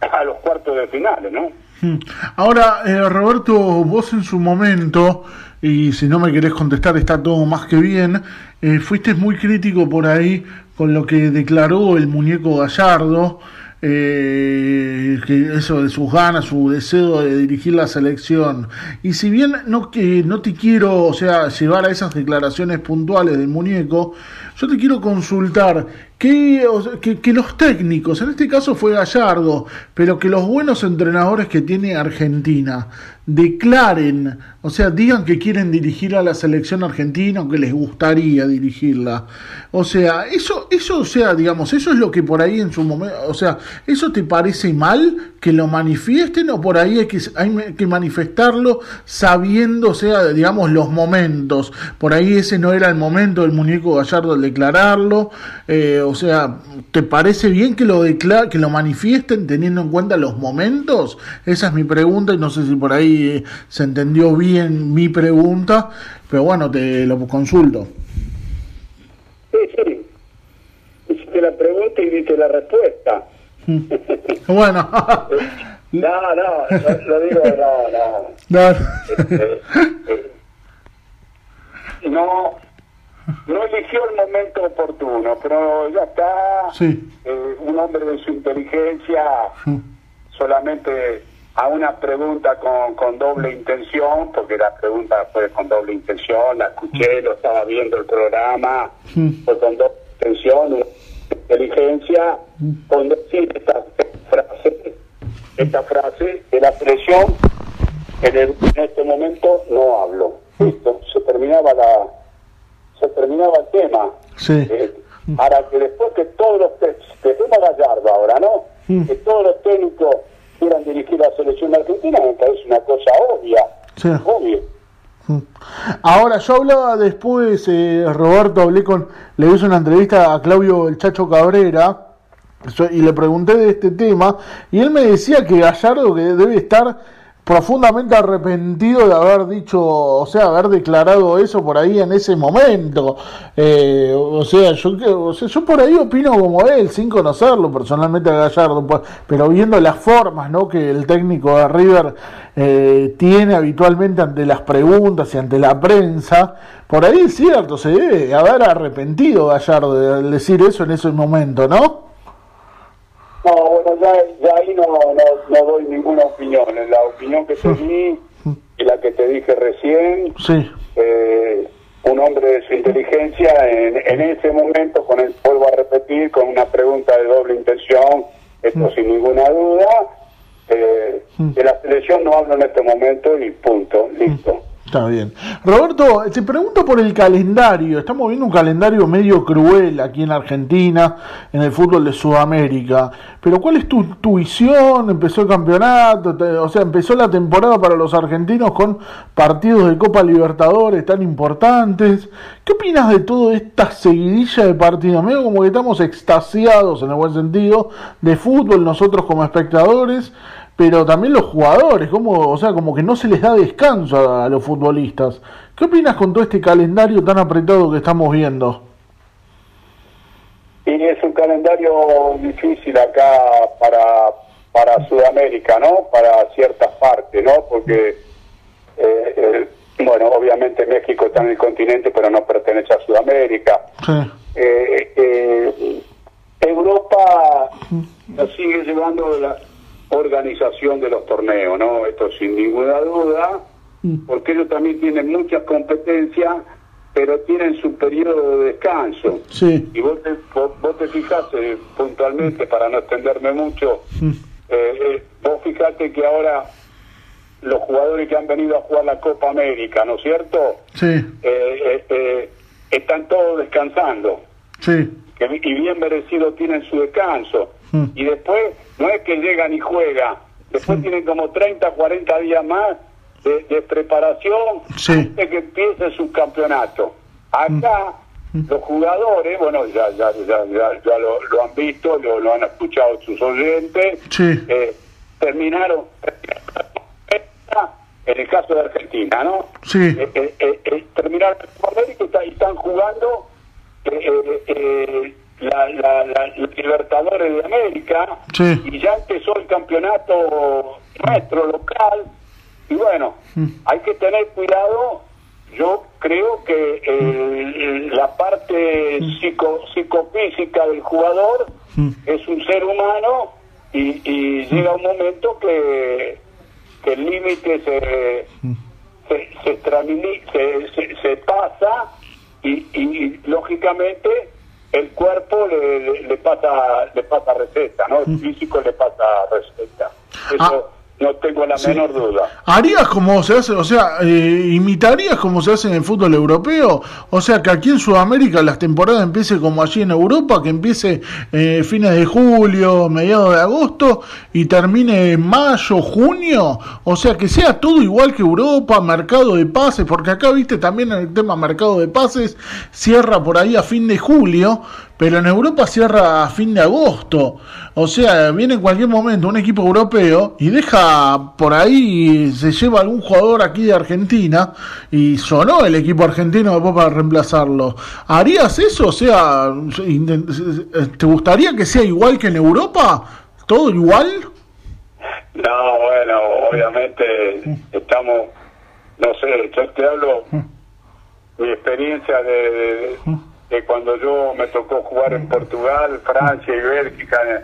a los cuartos de finales, ¿no? Mm. Ahora, eh, Roberto, vos en su momento, y si no me querés contestar está todo más que bien, eh, fuiste muy crítico por ahí con lo que declaró el muñeco Gallardo, eh, que eso de sus ganas, su deseo de dirigir la selección. Y si bien no que no te quiero, o sea, llevar a esas declaraciones puntuales del muñeco, yo te quiero consultar que, que, que los técnicos, en este caso fue Gallardo, pero que los buenos entrenadores que tiene Argentina declaren, o sea, digan que quieren dirigir a la selección argentina o que les gustaría dirigirla. O sea, eso, eso, o sea, digamos, eso es lo que por ahí en su momento, o sea, ¿eso te parece mal que lo manifiesten o por ahí hay que, hay que manifestarlo sabiendo, sea, digamos, los momentos? Por ahí ese no era el momento del muñeco Gallardo al declararlo. eh, o sea, ¿te parece bien que lo decla- que lo manifiesten teniendo en cuenta los momentos? Esa es mi pregunta y no sé si por ahí eh, se entendió bien mi pregunta, pero bueno, te lo consulto. Sí, sí. Hiciste la pregunta y diste la respuesta. Bueno, No, no, lo, lo digo, no, no. no. Eh, eh, no, no eligió el momento oportuno, pero ya está. Sí. Eh, un hombre de su inteligencia solamente a una pregunta con, con doble intención, porque la pregunta fue con doble intención, la escuché, lo estaba viendo el programa, fue con doble intención, inteligencia, con decir esta frase, esta frase de la presión, en, el- en este momento no hablo. Listo, se terminaba la se terminaba el tema. Sí. Eh, ahora que después que todos los te- dejemos a Gallardo ahora, ¿no? Que todos los técnicos quieran dirigir la selección argentina me parece una cosa obvia. Sí. Obvio. Ahora, yo hablaba después, eh, Roberto, hablé con, le hice una entrevista a Claudio El Chacho Cabrera, y le pregunté de este tema y él me decía que Gallardo que debe estar profundamente arrepentido de haber dicho, o sea, haber declarado eso por ahí en ese momento. Eh, o sea, yo o sea, yo por ahí opino como él, sin conocerlo personalmente a Gallardo, pues, pero viendo las formas, ¿no? que el técnico de River eh, tiene habitualmente ante las preguntas y ante la prensa, por ahí es cierto, se debe haber arrepentido Gallardo de decir eso en ese momento, ¿no? No, bueno, ya, ya ahí no, no, no doy ninguna opinión. La opinión que te di y la que te dije recién, Sí. eh, un hombre de su inteligencia en, en ese momento, con el vuelvo a repetir, con una pregunta de doble intención, esto sin ninguna duda, eh, de la selección no hablo en este momento y punto, listo. Está bien. Roberto, te pregunto por el calendario. Estamos viendo un calendario medio cruel aquí en Argentina, en el fútbol de Sudamérica. Pero ¿cuál es tu, tu visión? Empezó el campeonato, o sea, empezó la temporada para los argentinos con partidos de Copa Libertadores tan importantes. ¿Qué opinas de toda esta seguidilla de partidos? Medio como que estamos extasiados, en el buen sentido, de fútbol nosotros como espectadores pero también los jugadores, como, o sea, como que no se les da descanso a, a los futbolistas. ¿Qué opinas con todo este calendario tan apretado que estamos viendo? Y es un calendario difícil acá para, para Sudamérica, ¿no? Para ciertas partes, ¿no? Porque, eh, eh, bueno, obviamente México está en el continente, pero no pertenece a Sudamérica. Sí, Eh, eh, Europa nos sigue llevando la organización de los torneos, ¿no? Esto sin ninguna duda, porque ellos también tienen muchas competencias, pero tienen su periodo de descanso. sí, Y vos te, vos, vos te fijás eh, puntualmente, para no extenderme mucho, eh, eh, vos fijate que ahora los jugadores que han venido a jugar la Copa América, ¿no es cierto? sí, Eh, están todos descansando sí, que, y bien merecido tienen su descanso. Mm. Y después no es que llegan y juegan, después tienen como 30, 40 días más de, de preparación Sí. antes que empiece su campeonato. Acá los jugadores, bueno, ya, ya, ya, ya, ya lo, lo han visto, lo, lo han escuchado sus oyentes, Sí. eh, terminaron en el caso de Argentina, ¿no? Sí. Eh, eh, eh, eh, terminaron y está- y están jugando la, la, la- Libertadores de América Sí. y ya empezó el campeonato nuestro local y bueno hay que tener cuidado yo creo que eh, la parte psico, psicofísica del jugador es un ser humano y, y llega un momento que, que el límite se, se, se, se, se- se pasa y, y, lógicamente el cuerpo le, le- le pasa le pasa receta, ¿no? El físico le pasa receta. Eso no tengo la Sí. menor duda. ¿Harías como se hace, o sea, eh, imitarías como se hace en el fútbol europeo? O sea, que aquí en Sudamérica las temporadas empiece como allí en Europa, que empiece eh, fines de julio, mediados de agosto y termine en mayo, junio. O sea, que sea todo igual que Europa, mercado de pases, porque acá, viste, también el tema mercado de pases cierra por ahí a fin de julio, pero en Europa cierra a fin de agosto. O sea, viene en cualquier momento un equipo europeo y deja por ahí, se lleva algún jugador aquí de Argentina y sonó el equipo argentino después para reemplazarlo. ¿Harías eso? O sea, ¿te gustaría que sea igual que en Europa? ¿Todo igual? No, bueno, obviamente estamos, no sé, yo te hablo mi experiencia de, de- cuando yo me tocó jugar en Portugal, Francia y Bélgica, eh,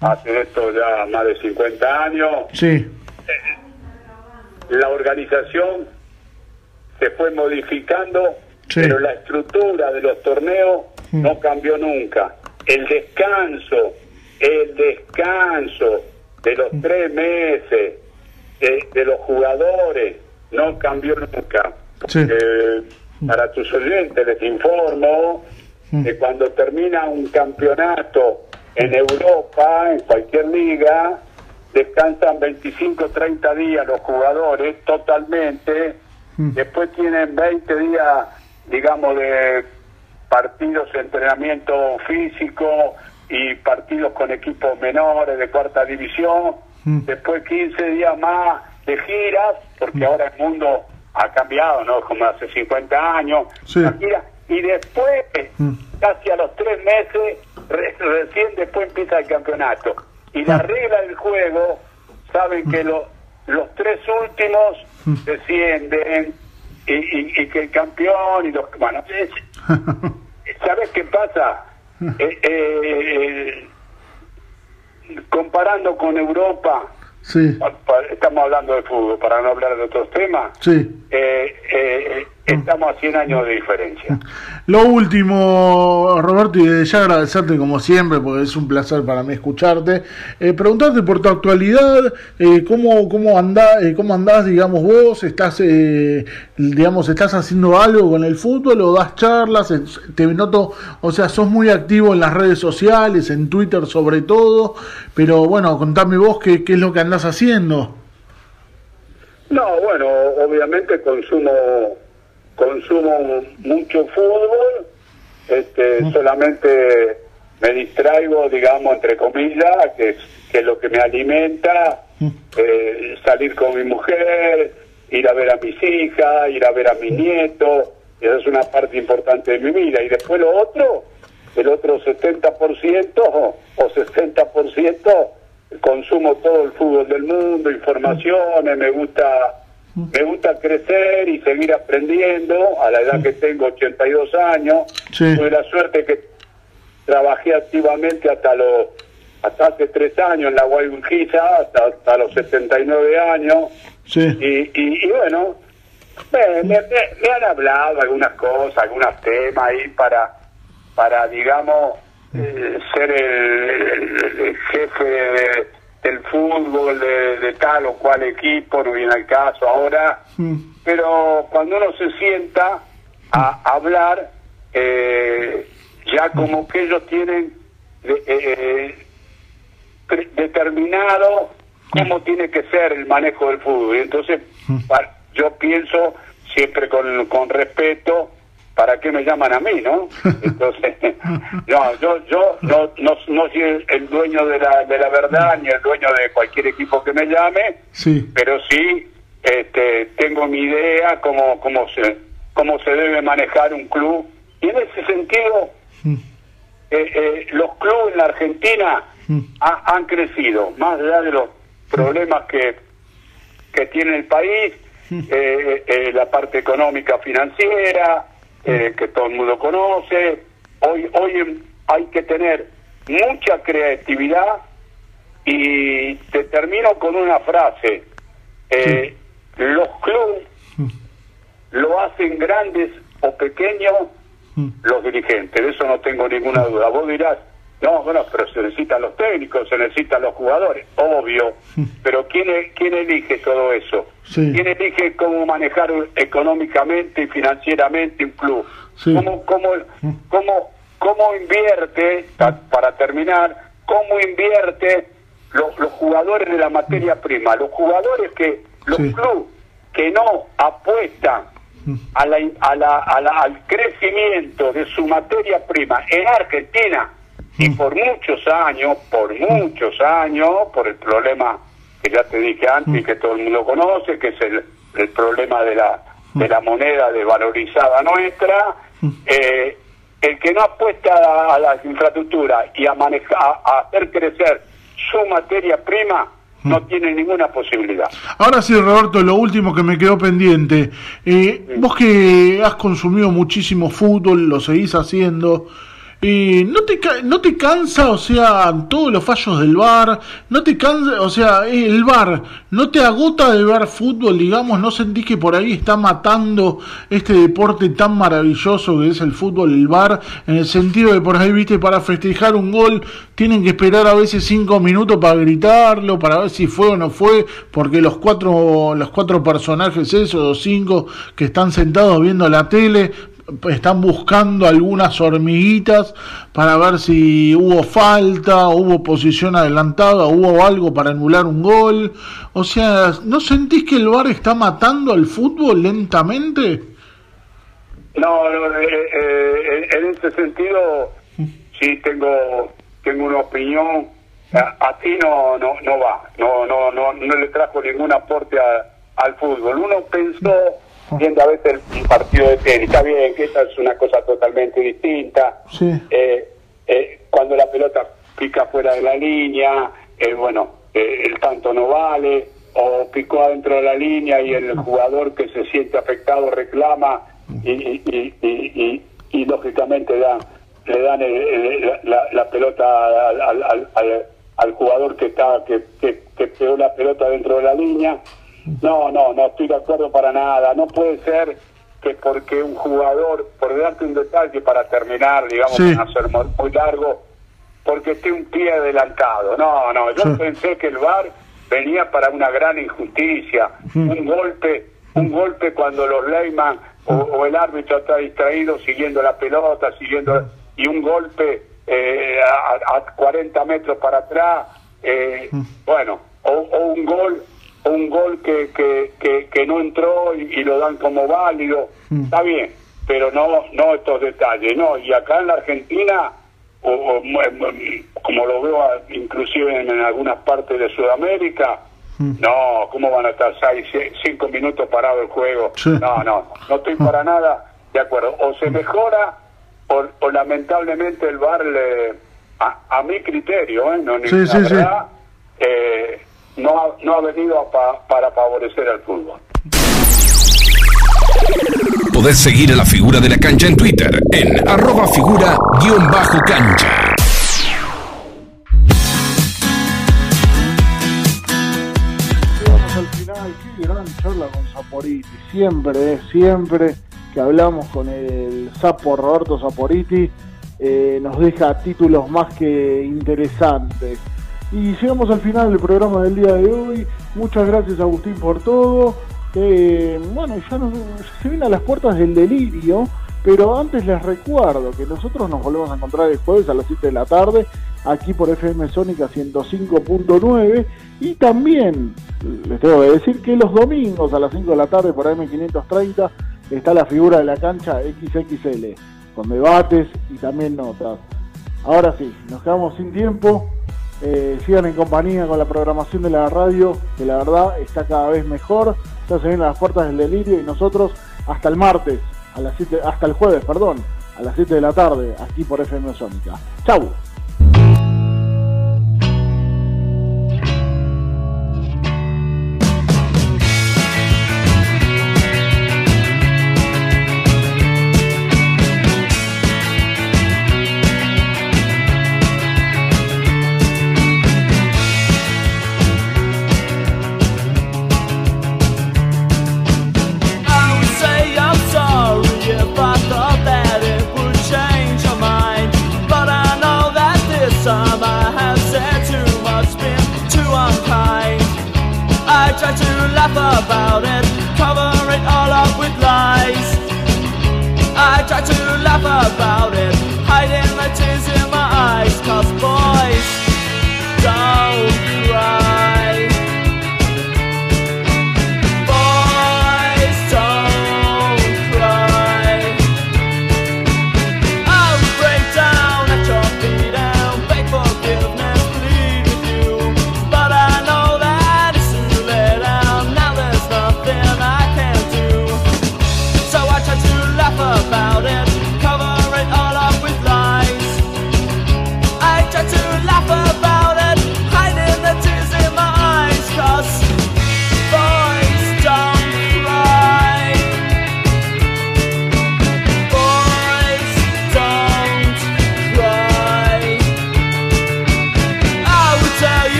hace esto ya más de 50 años. Sí, La organización se fue modificando, Sí. pero la estructura de los torneos no cambió nunca. El descanso, el descanso de los tres meses de, de los jugadores no cambió nunca. Sí. Eh, para tus oyentes les informo que cuando termina un campeonato en Europa, en cualquier liga, descansan 25 30 días los jugadores totalmente, después tienen 20 días, digamos, de partidos, entrenamiento físico y partidos con equipos menores de cuarta división, Mm. después 15 días más de giras, porque ahora el mundo ha cambiado, ¿no? Como hace 50 años, Sí. y después, Mm. casi a los tres meses, re- recién después empieza el campeonato. Y la Ah. regla del juego, saben que lo- los tres últimos Mm. descienden y, y- y que el campeón y los... Bueno, es- ¿sabes qué pasa? Eh, eh, comparando con Europa, Sí, estamos hablando de fútbol, para no hablar de otros temas, sí. eh, eh, estamos a 100 años de diferencia. Lo último, Roberto, y desde ya agradecerte como siempre, porque es un placer para mí escucharte. Eh, preguntarte por tu actualidad, eh, cómo, cómo, andás, eh, cómo andás, digamos, vos, estás, eh, digamos, estás haciendo algo con el fútbol o das charlas, te noto, o sea, sos muy activo en las redes sociales, en Twitter sobre todo, pero bueno, contame vos qué, qué es lo que andás haciendo. No, bueno, obviamente consumo consumo mucho fútbol, este, solamente me distraigo, digamos, entre comillas, que es, que es lo que me alimenta, eh, salir con mi mujer, ir a ver a mis hijas, ir a ver a mis nietos, y eso es una parte importante de mi vida. Y después lo otro, el otro 70% o 60% consumo todo el fútbol del mundo, informaciones, me gusta me gusta crecer y seguir aprendiendo. A la edad que tengo 82 años. Sí. tuve la suerte que trabajé activamente hasta los hasta hace tres años en la Guayurquiza hasta, hasta los 79 años. Sí. y, y, y bueno me, me- me- me han hablado algunas cosas algunos temas ahí para para digamos eh, ser el, el- el jefe de- del fútbol de, de tal o cual equipo no viene al caso ahora Mm. pero cuando uno se sienta a hablar eh, ya como que ellos tienen de- eh, pre- determinado cómo tiene que ser el manejo del fútbol. Y entonces, pa- yo pienso siempre con, con respeto, ¿para qué me llaman a mí, no? Entonces, no, yo, yo no, no, no soy el, dueño de la, de la verdad ni el dueño de cualquier equipo que me llame, Sí. pero sí este, tengo mi idea cómo, cómo, se, cómo se debe manejar un club. Y en ese sentido, Mm. eh, eh, los clubes en la Argentina Mm. ha- han crecido, más allá de los problemas que, que tiene el país, eh, eh, la parte económica financiera, eh, que todo el mundo conoce. Hoy, hoy hay que tener mucha creatividad y te termino con una frase. Eh, Los clubes lo hacen grandes o pequeños los dirigentes, de eso no tengo ninguna duda. Vos dirás, no, bueno, pero se necesitan los técnicos, se necesitan los jugadores, obvio, pero ¿quién, e- quién elige todo eso? Sí. ¿Quién elige cómo manejar económicamente y financieramente un club? Sí. ¿Cómo, cómo, cómo, cómo invierte, para terminar, cómo invierte los, los jugadores de la materia prima? Los jugadores que, los Sí. clubes que no apuestan a la, a la, a la- al crecimiento de su materia prima en Argentina y por muchos años, por muchos años, por el problema que ya te dije antes y que todo el mundo conoce, que es el, el problema de la, de la moneda desvalorizada nuestra, eh, el que no apuesta a, a la infraestructura y a, manejar, a hacer crecer su materia prima, no tiene ninguna posibilidad. Ahora sí, Roberto, lo último que me quedó pendiente. Eh, vos que has consumido muchísimo fútbol, lo seguís haciendo. Eh, ¿no, te, ¿No te cansa, o sea, todos los fallos del VAR? ¿No te cansa, o sea, el VAR, ¿no te agota de ver fútbol, digamos? ¿No sentís que por ahí está matando este deporte tan maravilloso que es el fútbol, el VAR? En el sentido de por ahí, viste, para festejar un gol tienen que esperar a veces cinco minutos para gritarlo, para ver si fue o no fue, porque los cuatro, los cuatro personajes esos, cinco que están sentados viendo la tele, están buscando algunas hormiguitas para ver si hubo falta, hubo posición adelantada, hubo algo para anular un gol. O sea, ¿no sentís que el VAR está matando al fútbol lentamente? No, no, eh, eh, en ese sentido sí tengo tengo una opinión, a, ti no, no, no va, no, no, no, no le trajo ningún aporte al fútbol. Uno pensó, viendo a veces el partido de tenis, está bien que esta es una cosa totalmente distinta, Sí. eh, eh, cuando la pelota pica fuera de la línea, eh, bueno, eh, el tanto no vale, o picó adentro de la línea y el jugador que se siente afectado reclama y, y, y, y- y- y lógicamente da, le dan el- el- la, la- pelota al, al- al- al- al jugador que está que, que, que pegó la pelota dentro de la línea. No, no, no estoy de acuerdo para nada. No puede ser que porque un jugador, por darte un detalle para terminar, digamos, Sí. no ser muy, largo, porque esté un pie adelantado. No, no, yo Sí. pensé que el VAR venía para una gran injusticia, un golpe, un golpe cuando los Leyman o, o el árbitro está distraído siguiendo la pelota, siguiendo y un golpe eh, a, a 40 metros para atrás, eh, bueno, o, o un gol un gol que, que, que, que no entró y, y lo dan como válido, está bien, pero no no estos detalles, no, y acá en la Argentina o, o mu- mu- como lo veo inclusive en, en algunas partes de Sudamérica, no, ¿cómo van a estar seis, ci- cinco minutos parado el juego? Sí. No, no, no estoy para nada de acuerdo. O se mejora o, o lamentablemente el VAR, le, a, a mi criterio, ¿eh? no, ni- Sí, la sí. verdad, eh, no, ha, no ha venido a pa- para favorecer al fútbol. Podés seguir a la figura de la cancha en Twitter en arroba figura guion bajo cancha. Llegamos al final, qué gran charla con Saporiti. Siempre, eh, siempre que hablamos con el Sapo Roberto Saporiti, eh, nos deja títulos más que interesantes. Y llegamos al final del programa del día de hoy. Muchas gracias Agustín por todo. Eh, bueno, ya se viene a las puertas del delirio, pero antes les recuerdo que nosotros nos volvemos a encontrar el jueves a las 7 de la tarde, aquí por FM Sónica 105.9, y también les tengo que decir que los domingos a las 5 de la tarde por AM530 está la figura de la cancha XXL, con debates y también notas. Ahora sí, nos quedamos sin tiempo. Eh, sigan en compañía con la programación de la radio, que la verdad está cada vez mejor. Ya se vienen las puertas del delirio y nosotros hasta el martes, a las 7, hasta el jueves, perdón, a las 7 de la tarde, aquí por FM Sónica. Chau.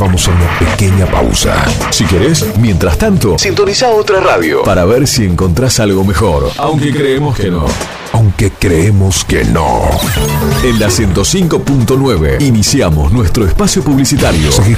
Vamos a una pequeña pausa. Si querés, mientras tanto, sintoniza otra radio para ver si encontrás algo mejor. Aunque creemos que no. Aunque creemos que no. En la 105.9 iniciamos nuestro espacio publicitario.